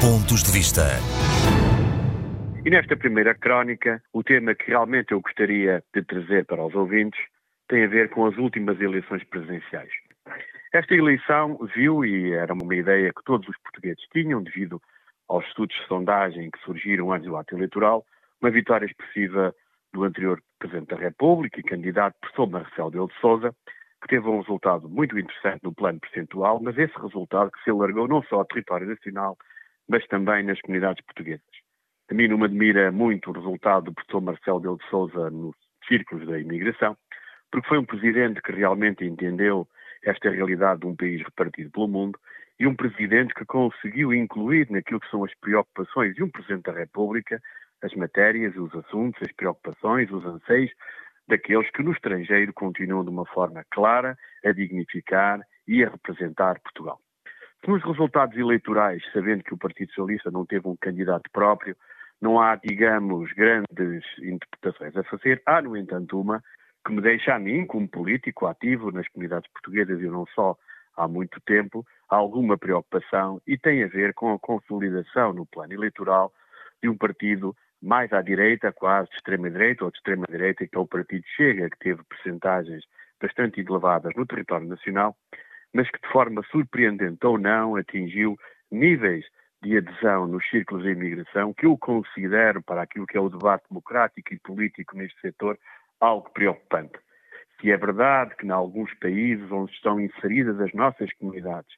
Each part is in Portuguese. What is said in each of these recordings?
Pontos de Vista. E nesta primeira crónica, o tema que realmente eu gostaria de trazer para os ouvintes tem a ver com as últimas eleições presidenciais. Esta eleição viu, e era uma ideia que todos os portugueses tinham, devido aos estudos de sondagem que surgiram antes do ato eleitoral, uma vitória expressiva do anterior Presidente da República e candidato professor Marcelo Belo de Souza, que teve um resultado muito interessante no plano percentual, mas esse resultado que se alargou não só ao território nacional, mas também nas comunidades portuguesas. A mim não me admira muito o resultado do professor Marcelo Belo de Souza nos círculos da imigração, porque foi um presidente que realmente entendeu esta realidade de um país repartido pelo mundo e um presidente que conseguiu incluir naquilo que são as preocupações de um presidente da República as matérias, os assuntos, as preocupações, os anseios daqueles que no estrangeiro continuam de uma forma clara a dignificar e a representar Portugal. Nos resultados eleitorais, sabendo que o Partido Socialista não teve um candidato próprio, não há, digamos, grandes interpretações a fazer. Há, no entanto, uma que me deixa a mim, como político ativo nas comunidades portuguesas e não só há muito tempo, alguma preocupação e tem a ver com a consolidação no plano eleitoral de um partido mais à direita, quase de extrema-direita ou de extrema-direita, que é o Partido Chega, que teve percentagens bastante elevadas no território nacional, mas que de forma surpreendente ou não atingiu níveis de adesão nos círculos de imigração que eu considero, para aquilo que é o debate democrático e político neste setor, algo preocupante. Se é verdade que, em alguns países onde estão inseridas as nossas comunidades,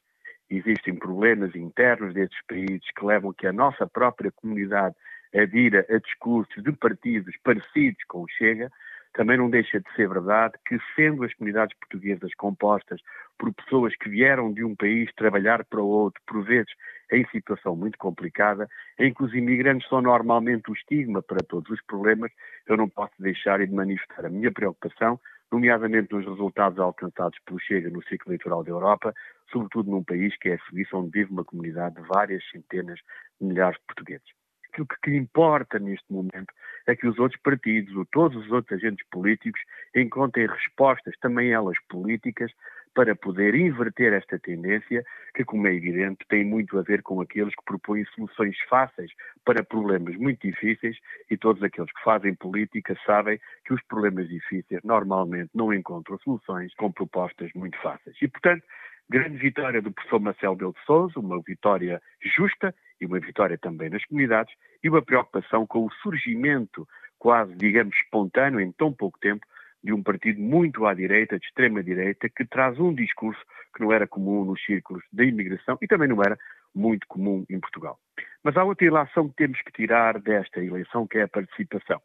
existem problemas internos desses países que levam a que a nossa própria comunidade adira a discursos de partidos parecidos com o Chega, também não deixa de ser verdade que, sendo as comunidades portuguesas compostas por pessoas que vieram de um país trabalhar para o outro, por vezes em situação muito complicada, em que os imigrantes são normalmente o estigma para todos os problemas, eu não posso deixar de manifestar a minha preocupação, nomeadamente nos resultados alcançados pelo Chega no ciclo eleitoral da Europa, sobretudo num país que é a Suíça, onde vive uma comunidade de várias centenas de milhares de portugueses que o que importa neste momento é que os outros partidos, ou todos os outros agentes políticos, encontrem respostas, também elas políticas, para poder inverter esta tendência, que, como é evidente, tem muito a ver com aqueles que propõem soluções fáceis para problemas muito difíceis e todos aqueles que fazem política sabem que os problemas difíceis normalmente não encontram soluções com propostas muito fáceis. E, portanto, grande vitória do professor Marcelo Belo de Souza, uma vitória justa e uma vitória também nas comunidades, e uma preocupação com o surgimento quase, digamos, espontâneo, em tão pouco tempo, de um partido muito à direita, de extrema-direita, que traz um discurso que não era comum nos círculos da imigração e também não era muito comum em Portugal. Mas há outra ilação que temos que tirar desta eleição, que é a participação.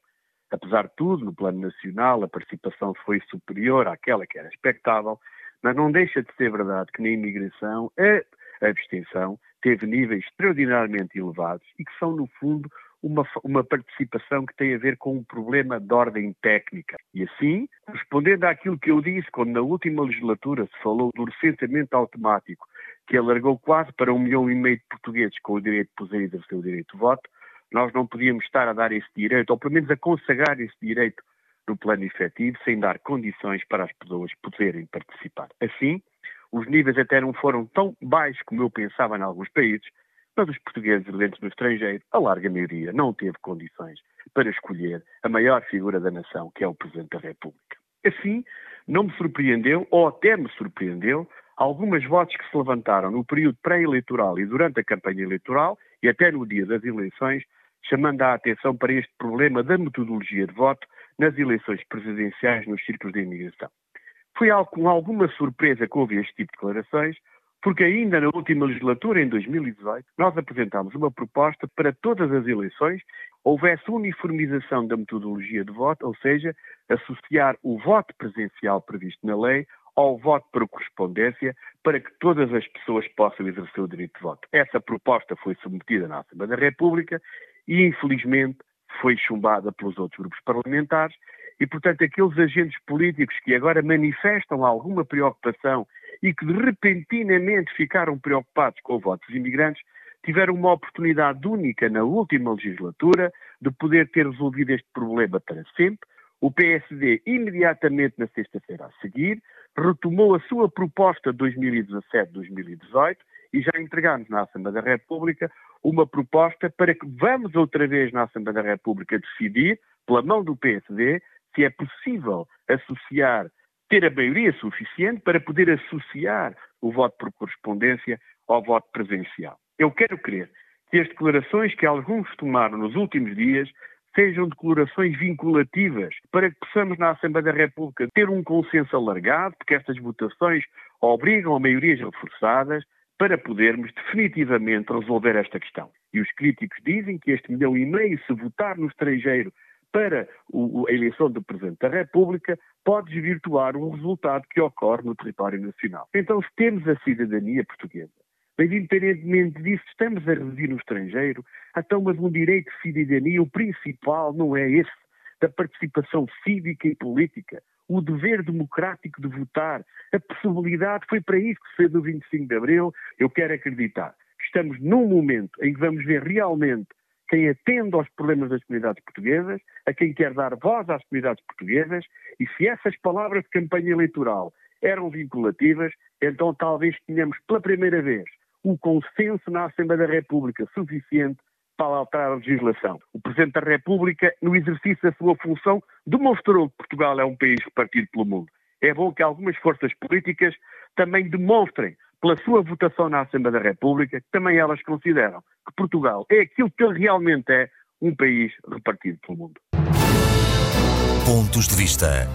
Apesar de tudo, no plano nacional, a participação foi superior àquela que era expectável, mas não deixa de ser verdade que na imigração a abstenção teve níveis extraordinariamente elevados e que são, no fundo, uma, uma, participação que tem a ver com um problema de ordem técnica. E assim, respondendo àquilo que eu disse quando na última legislatura se falou do recenseamento automático, que alargou quase para um milhão e meio de portugueses com o direito de poder exercer o direito de voto, nós não podíamos estar a dar esse direito, ou pelo menos a consagrar esse direito no plano efetivo, sem dar condições para as pessoas poderem participar. Assim, os níveis até não foram tão baixos como eu pensava em alguns países, mas os portugueses residentes no estrangeiro, a larga maioria, não teve condições para escolher a maior figura da nação, que é o Presidente da República. Assim, não me surpreendeu, ou até me surpreendeu, algumas votos que se levantaram no período pré-eleitoral e durante a campanha eleitoral, e até no dia das eleições, chamando a atenção para este problema da metodologia de voto nas eleições presidenciais nos círculos de imigração. Foi com alguma surpresa que houve este tipo de declarações, porque ainda na última legislatura, em 2018, nós apresentámos uma proposta para todas as eleições houvesse uniformização da metodologia de voto, ou seja, associar o voto presencial previsto na lei ao voto por correspondência para que todas as pessoas possam exercer o direito de voto. Essa proposta foi submetida na Assembleia da República e, infelizmente, foi chumbada pelos outros grupos parlamentares e, portanto, aqueles agentes políticos que agora manifestam alguma preocupação e que repentinamente ficaram preocupados com o voto dos imigrantes, tiveram uma oportunidade única na última legislatura de poder ter resolvido este problema para sempre. O PSD, imediatamente na sexta-feira a seguir, retomou a sua proposta de 2017-2018 e já entregámos na Assembleia da República uma proposta para que vamos outra vez na Assembleia da República decidir, pela mão do PSD, se é possível associar, ter a maioria suficiente para poder associar o voto por correspondência ao voto presencial. Eu quero crer que as declarações que alguns tomaram nos últimos dias sejam declarações vinculativas para que possamos na Assembleia da República ter um consenso alargado, porque estas votações obrigam a maiorias reforçadas para podermos definitivamente resolver esta questão. E os críticos dizem que este milhão e meio, se votar no estrangeiro para a eleição do Presidente da República, pode desvirtuar o resultado que ocorre no território nacional. Então, se temos a cidadania portuguesa, mas independentemente disso, estamos a residir no estrangeiro, então, mas um direito de cidadania, o principal não é esse, da participação cívica e política, o dever democrático de votar, a possibilidade, foi para isso que se fez o 25 de Abril. Eu quero acreditar que estamos num momento em que vamos ver realmente quem atende aos problemas das comunidades portuguesas, a quem quer dar voz às comunidades portuguesas, e se essas palavras de campanha eleitoral eram vinculativas, então talvez tenhamos pela primeira vez um consenso na Assembleia da República suficiente para alterar a legislação. O Presidente da República, no exercício da sua função, demonstrou que Portugal é um país repartido pelo mundo. É bom que algumas forças políticas também demonstrem, pela sua votação na Assembleia da República, que também elas consideram que Portugal é aquilo que ele realmente é, um país repartido pelo mundo. Pontos de vista.